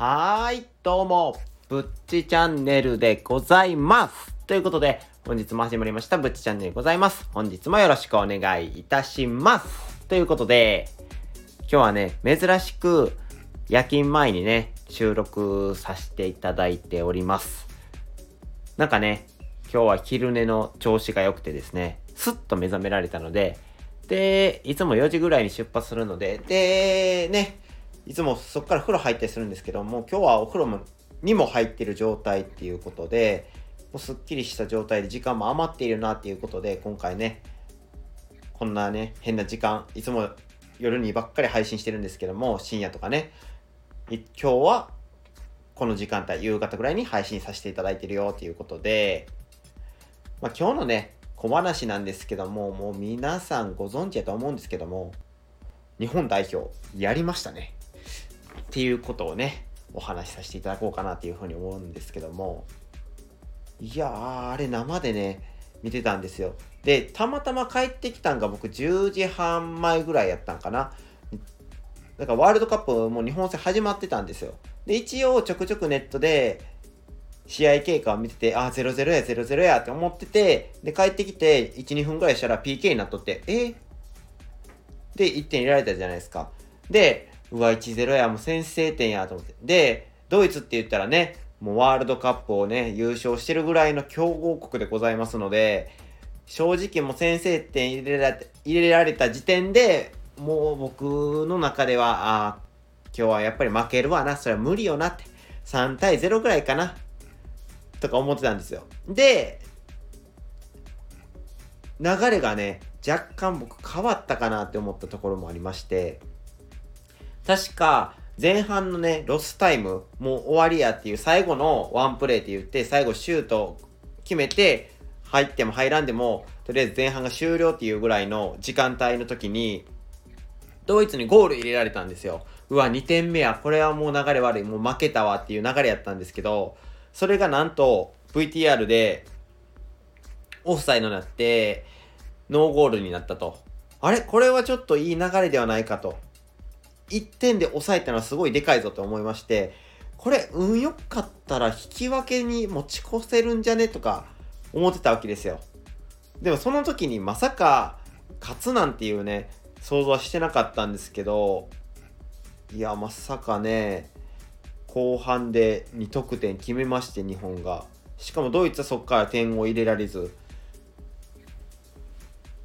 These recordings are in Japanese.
はーい、どうも、ぶっちチャンネルでございます。ということで、本日も始まりました、ぶっちチャンネルでございます。本日もよろしくお願いいたします。ということで、今日はね、珍しく夜勤前にね、収録させていただいております。なんかね、今日は昼寝の調子が良くてですね、スッと目覚められたので、で、いつも4時ぐらいに出発するので、で、ね、いつもそこから風呂入ったりするんですけども、今日はお風呂もにも入ってる状態っていうことで、もうすっきりした状態で時間も余っているなっていうことで、今回ね、こんなね、変な時間、いつも夜にばっかり配信してるんですけども、深夜とかね、今日はこの時間帯、夕方ぐらいに配信させていただいてるよっていうことで、まあ今日のね、小話なんですけども、もう皆さんご存知やと思うんですけども、日本代表やりましたね。っていうことをね、お話しさせていただこうかなっていうふうに思うんですけども、いやー、あれ生でね、見てたんですよ。で、たまたま帰ってきたんが僕10時半前ぐらいやったんかな。だからワールドカップも日本戦始まってたんですよ。で、一応ちょくちょくネットで試合経過を見てて、あ、0-0や、0-0やって思ってて、で、帰ってきて1、2分ぐらいしたら PK になっとって、えで、1点入れられたじゃないですか。で、うわ、1-0や、もう先制点やと思って。で、ドイツって言ったらね、もうワールドカップをね、優勝してるぐらいの強豪国でございますので、正直もう先制点入れられ入れられた時点で、もう僕の中では、ああ、今日はやっぱり負けるわな、それは無理よなって、3対0ぐらいかな、とか思ってたんですよ。で、流れがね、若干僕変わったかなって思ったところもありまして、確か前半のね、ロスタイム、もう終わりやっていう最後のワンプレーって言って、最後シュート決めて、入っても入らんでも、とりあえず前半が終了っていうぐらいの時間帯の時に、ドイツにゴール入れられたんですよ。うわ、2点目や、これはもう流れ悪い、もう負けたわっていう流れやったんですけど、それがなんと VTR でオフサイドになって、ノーゴールになったと。あれ？これはちょっといい流れではないかと。1点で抑えたのはすごいでかいぞと思いまして、これ運良かったら引き分けに持ち越せるんじゃね？とか思ってたわけですよ。でもその時にまさか勝つなんていうね、想像はしてなかったんですけど、いや、まさかね、後半で2得点決めまして、日本が。しかもドイツはそこから点を入れられず、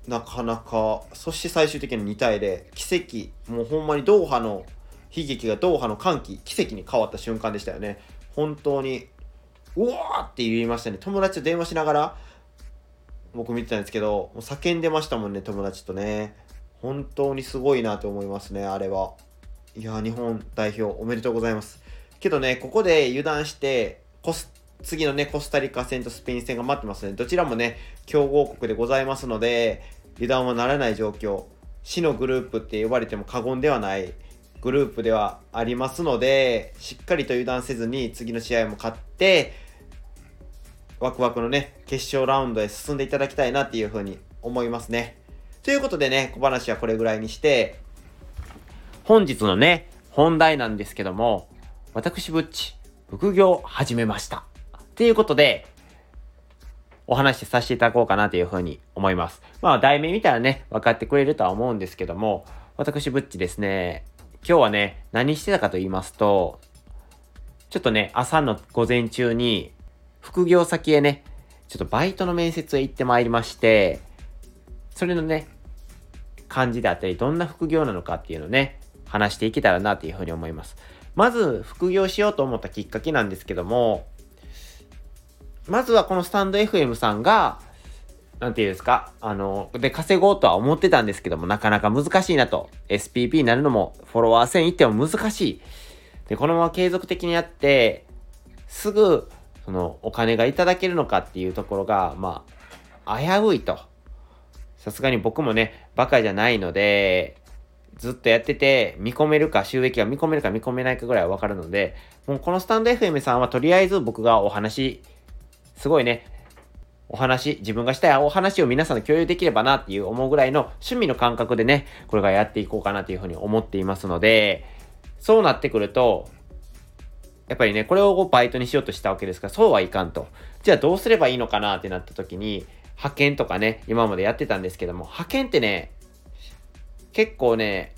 なかなか、そして最終的に2対0、奇跡、もうほんまにドーハの悲劇がドーハの歓喜、奇跡に変わった瞬間でしたよね。本当に、うわーって言いましたね。友達と電話しながら、僕見てたんですけど、もう叫んでましたもんね、友達とね。本当にすごいなと思いますね、あれは。いや、日本代表おめでとうございます。けどね、ここで油断して、コス次のね、コスタリカ戦とスペイン戦が待ってますね。どちらもね、強豪国でございますので、油断はならない状況。死のグループって呼ばれても過言ではないグループではありますので、しっかりと油断せずに次の試合も勝って、ワクワクのね、決勝ラウンドへ進んでいただきたいなっていうふうに思いますね。ということでね、小話はこれぐらいにして、本日のね、本題なんですけども、私ぶっち、副業始めました。っていうことで、お話しさせていただこうかなというふうに思います。まあ、題名見たらね、分かってくれるとは思うんですけども、私ぶっちですね、今日はね、何してたかと言いますと、ちょっとね、朝の午前中に、副業先へね、ちょっとバイトの面接へ行ってまいりまして、それのね、感じであったり、どんな副業なのかっていうのをね、話していけたらなというふうに思います。まず、副業しようと思ったきっかけなんですけども、まずはこのスタンド FM さんが、なんていうんですか、あの、で稼ごうとは思ってたんですけども、なかなか難しいなと。SPP になるのも、フォロワー1000いっても難しい。で、このまま継続的にやって、すぐ、その、お金がいただけるのかっていうところが、まあ、危ういと。さすがに僕もね、バカじゃないので、ずっとやってて、見込めるか、収益が見込めるか見込めないかぐらいはわかるので、もうこのスタンド FM さんはとりあえず僕がお話、すごいね、お話、自分がしたいお話を皆さんと共有できればなっていう思うぐらいの趣味の感覚でね、これからやっていこうかなというふうに思っていますので、そうなってくると、やっぱりね、これをバイトにしようとしたわけですから、そうはいかんと。じゃあどうすればいいのかなってなった時に、派遣とかね、今までやってたんですけども、派遣ってね、結構ね、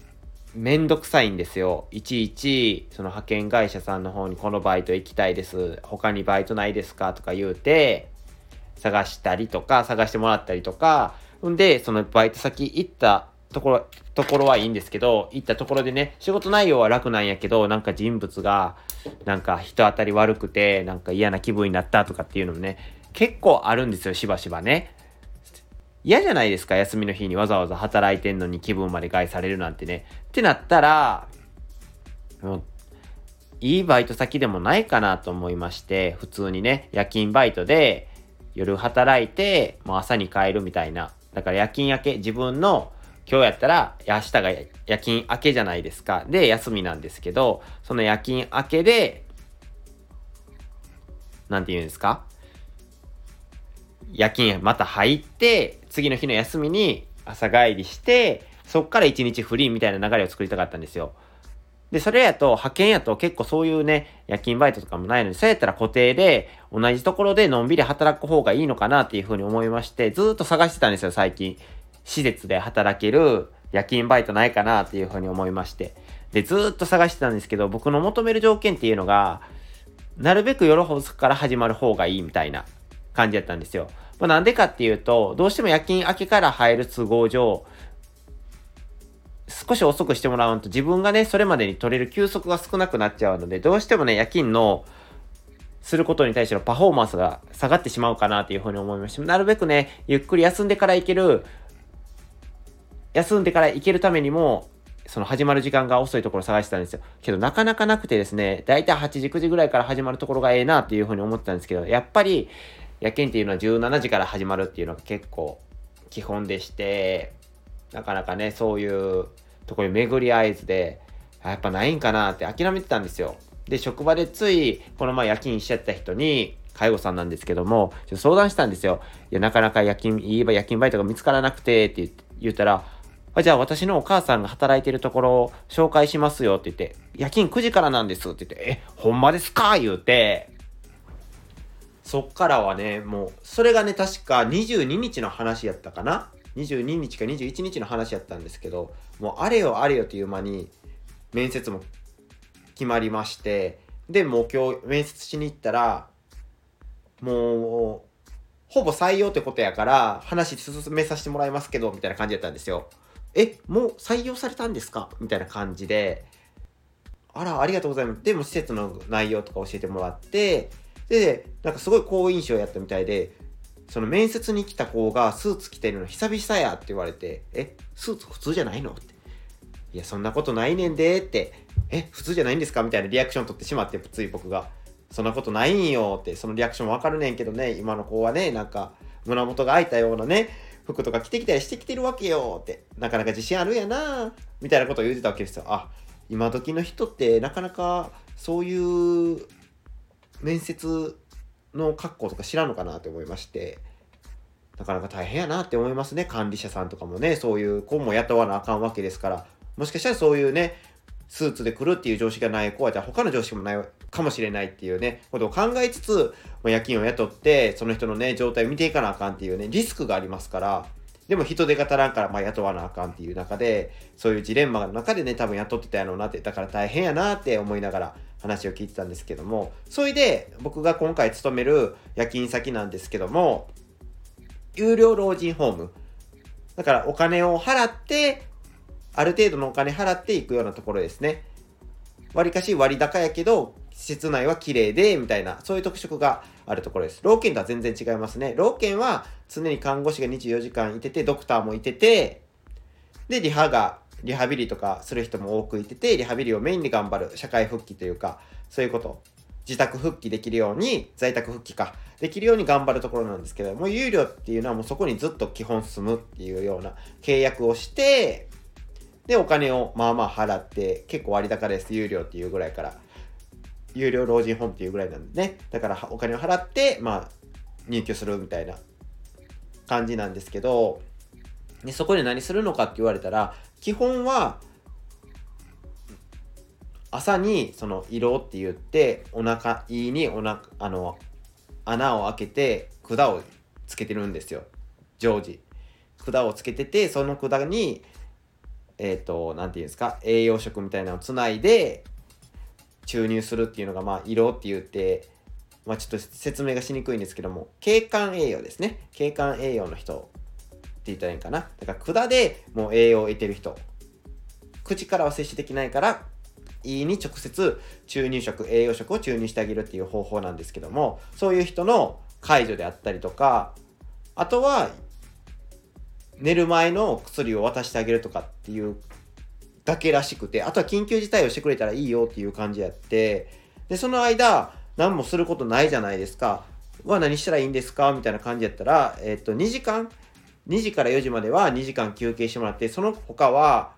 めんどくさいんですよ。いちいち、その派遣会社さんの方にこのバイト行きたいです。他にバイトないですかとか言うて、探したりとか、探してもらったりとか、んで、そのバイト先行ったところ、ところはいいんですけど、行ったところでね、仕事内容は楽なんやけど、なんか人物が、なんか人当たり悪くて、なんか嫌な気分になったとかっていうのもね、結構あるんですよ、しばしばね。嫌じゃないですか、休みの日にわざわざ働いてんのに気分まで害されるなんてね。ってなったら、もう、いいバイト先でもないかなと思いまして、普通にね、夜勤バイトで夜働いて、もう朝に帰るみたいな。だから夜勤明け、自分の今日やったら、明日が夜勤明けじゃないですか。で、休みなんですけど、その夜勤明けで、なんて言うんですか？夜勤また入って、次の日の休みに朝帰りして、そっから一日フリーみたいな流れを作りたかったんですよ。で、それやと、派遣やと結構そういうね、夜勤バイトとかもないので、そうやったら固定で、同じところでのんびり働く方がいいのかなっていうふうに思いまして、ずっと探してたんですよ、最近。施設で働ける夜勤バイトないかなっていうふうに思いまして。で、ずっと探してたんですけど、僕の求める条件っていうのが、なるべく夜遅くから始まる方がいいみたいな感じだったんですよ。まあ、なんでかっていうと、どうしても夜勤明けから入る都合上、少し遅くしてもらうと自分がね、それまでに取れる休息が少なくなっちゃうので、どうしてもね、夜勤のすることに対してのパフォーマンスが下がってしまうかなというふうに思いました。なるべくね、ゆっくり休んでから行ける、休んでから行けるためにも、その始まる時間が遅いところ探してたんですよ。けどなかなかなくてですね、だいたい8時、9時ぐらいから始まるところがええなっていうふうに思ってたんですけど、やっぱり夜勤っていうのは17時から始まるっていうのが結構基本でして、なかなかね、そういうところに巡り合えずで、やっぱないんかなって諦めてたんですよ。で、職場でつい、この前夜勤しちゃった人に、介護さんなんですけども、ちょっと相談したんですよ。いや、なかなか夜勤、言えば夜勤バイトが見つからなくて、って言ったら、じゃあ私のお母さんが働いてるところを紹介しますよって言って、夜勤9時からなんですって言って、え、ほんまですか？言うて、そっからはね、もう、それがね、確か22日の話やったかな ?22 日か21日の話やったんですけど、もうあれよあれよという間に、面接も決まりまして、で、もう今日面接しに行ったら、もう、ほぼ採用ってことやから、話進めさせてもらいますけど、みたいな感じだったんですよ。え、もう採用されたんですか？みたいな感じで、あら、ありがとうございます。でも施設の内容とか教えてもらって、で、なんかすごい好印象やったみたいで、その面接に来た子がスーツ着てるの久々やって言われて、え、スーツ普通じゃないのって。いや、そんなことないねんでって、え、普通じゃないんですか？みたいなリアクション取ってしまって、つい僕が。そんなことないんよって、そのリアクションわかるねんけどね、今の子はね、なんか、胸元が開いたようなね、服とか着てきたりしてきてるわけよって、なかなか自信あるやなみたいなことを言ってたわけですよ。あ、今時の人ってなかなかそういう面接の格好とか知らんのかなって思いまして、なかなか大変やなって思いますね。管理者さんとかもね、そういう子も雇わなあかんわけですから、もしかしたらそういうね、スーツで来るっていう常識がない子は、じゃあ他の常識もないかもしれないっていうね、ことを考えつつ、夜勤を雇って、その人のね、状態を見ていかなあかんっていうね、リスクがありますから、でも人手が足らんから、まあ、雇わなあかんっていう中で、そういうジレンマの中でね、多分雇ってたやろうなって、だから大変やなって思いながら、話を聞いてたんですけども、それで僕が今回勤める夜勤先なんですけども、有料老人ホーム。だからお金を払って、ある程度のお金払っていくようなところですね。割かし割高やけど、施設内は綺麗で、みたいな、そういう特色があるところです。老犬とは全然違いますね。老犬は常に看護師が24時間いてて、ドクターもいてて、で、リハがリハビリとかする人も多くいてて、リハビリをメインに頑張る、社会復帰というか、そういうこと、自宅復帰できるように、在宅復帰か、できるように頑張るところなんですけどもう、有料っていうのはもうそこにずっと基本住むっていうような契約をして、で、お金をまあまあ払って、結構割高です、有料っていうぐらいから。有料老人ホームっていうぐらいなんでね。だからお金を払って、まあ、入居するみたいな感じなんですけど、でそこで何するのかって言われたら、基本は、朝にその色って言ってお腹いいにお腹あの穴を開けて管をつけてるんですよ。常時。管をつけててその管にえっ、ー、と何て言うんですか栄養食みたいなのをつないで注入するっていうのがまあ色って言ってまあちょっと説明がしにくいんですけども景観栄養ですね。景観栄養の人。言ったらいいかな？だから管でもう栄養を得てる人。口からは摂取できないから胃に直接注入食栄養食を注入してあげるっていう方法なんですけどもそういう人の解除であったりとかあとは寝る前の薬を渡してあげるとかっていうだけらしくてあとは緊急事態をしてくれたらいいよっていう感じやってでその間何もすることないじゃないですか。は何したらいいんですか？みたいな感じやったら、えっと、2時間2時から4時までは2時間休憩してもらってその他は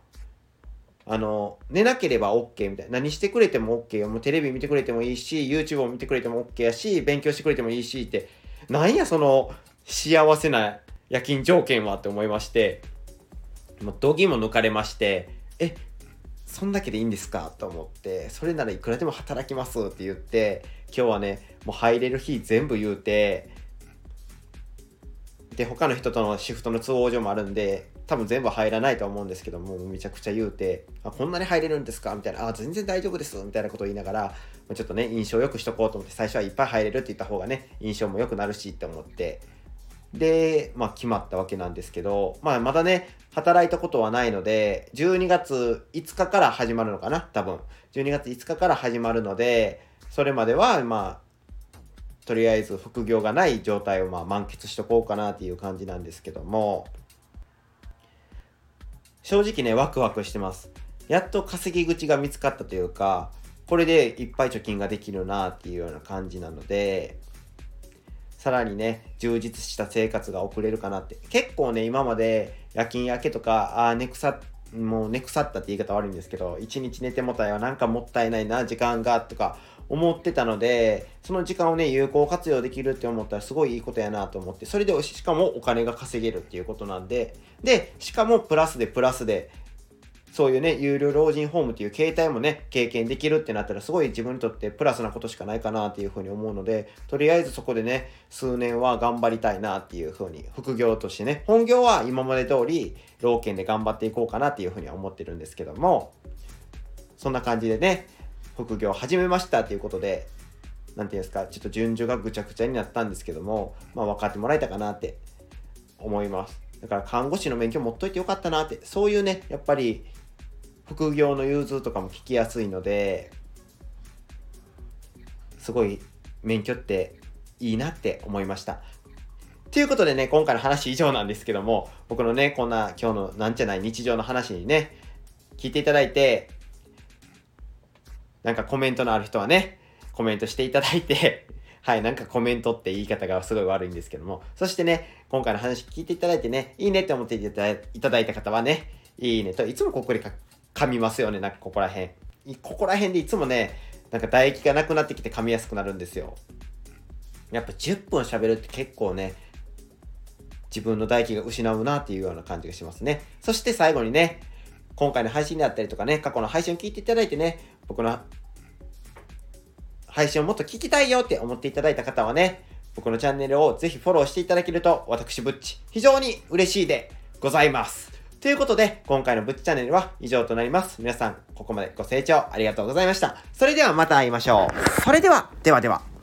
あの、寝なければ OK みたいな。何してくれても OK よ。もうテレビ見てくれてもいいし、YouTube を見てくれても OK やし、勉強してくれてもいいしって、なんやその幸せな夜勤条件はって思いまして、もう度肝抜かれまして、え、そんだけでいいんですかと思って、それならいくらでも働きますって言って、今日はね、もう入れる日全部言うて、で、他の人とのシフトの都合上もあるんで、多分全部入らないと思うんですけども、めちゃくちゃ言うて、あ、こんなに入れるんですか？みたいな、あ、全然大丈夫ですみたいなことを言いながら、ちょっとね、印象良くしとこうと思って、最初はいっぱい入れるって言った方がね、印象も良くなるしって思って、で、まあ決まったわけなんですけど、まあまだね、働いたことはないので、12月5日から始まるのかな多分。12月5日から始まるので、それまでは、まあ、とりあえず副業がない状態をまあ満喫しとこうかなっていう感じなんですけども、正直ね、ワクワクしてます。やっと稼ぎ口が見つかったというか、これでいっぱい貯金ができるなっていうような感じなので、さらにね、充実した生活が送れるかなって。結構ね、今まで夜勤明けとか、ああ、寝腐もう寝腐ったって言い方悪いんですけど、一日寝てもたよ、なんかもったいないな、時間が、とか思ってたので、その時間をね、有効活用できるって思ったらすごいいいことやなと思って、それでしかもお金が稼げるっていうことなんで、で、しかもプラスでプラスで、そういうね、有料老人ホームっていう形態もね、経験できるってなったら、すごい自分にとってプラスなことしかないかなっていうふうに思うので、とりあえずそこでね、数年は頑張りたいなっていうふうに、副業としてね、本業は今まで通り、老犬で頑張っていこうかなっていうふうには思ってるんですけども、そんな感じでね、副業始めましたということで、何て言うんですか、ちょっと順序がぐちゃぐちゃになったんですけども、まあ分かってもらえたかなって思います。だから看護師の免許持っといてよかったなって、そういうね、やっぱり副業の融通とかも聞きやすいので、すごい免許っていいなって思いました。ということでね、今回の話以上なんですけども、僕のね、こんな今日のなんじゃない日常の話にね、聞いていただいて、なんかコメントのある人はね、コメントしていただいて はい、なんかコメントって言い方がすごい悪いんですけども、そしてね、今回の話聞いていただいてね、いいねって思っていただいた方はね、いいねと、いつもここで噛みますよね、なんかここら辺。ここら辺でいつもね、なんか唾液がなくなってきて噛みやすくなるんですよ。やっぱ10分喋るって結構ね、自分の唾液が失うなっていうような感じがしますね。そして最後にね、今回の配信であったりとかね、過去の配信を聞いていただいてね、僕の配信をもっと聞きたいよって思っていただいた方はね、僕のチャンネルをぜひフォローしていただけると、私ぶっち、非常に嬉しいでございます。ということで、今回のぶっちチャンネルは以上となります。皆さん、ここまでご清聴ありがとうございました。それではまた会いましょう。それでは、ではでは。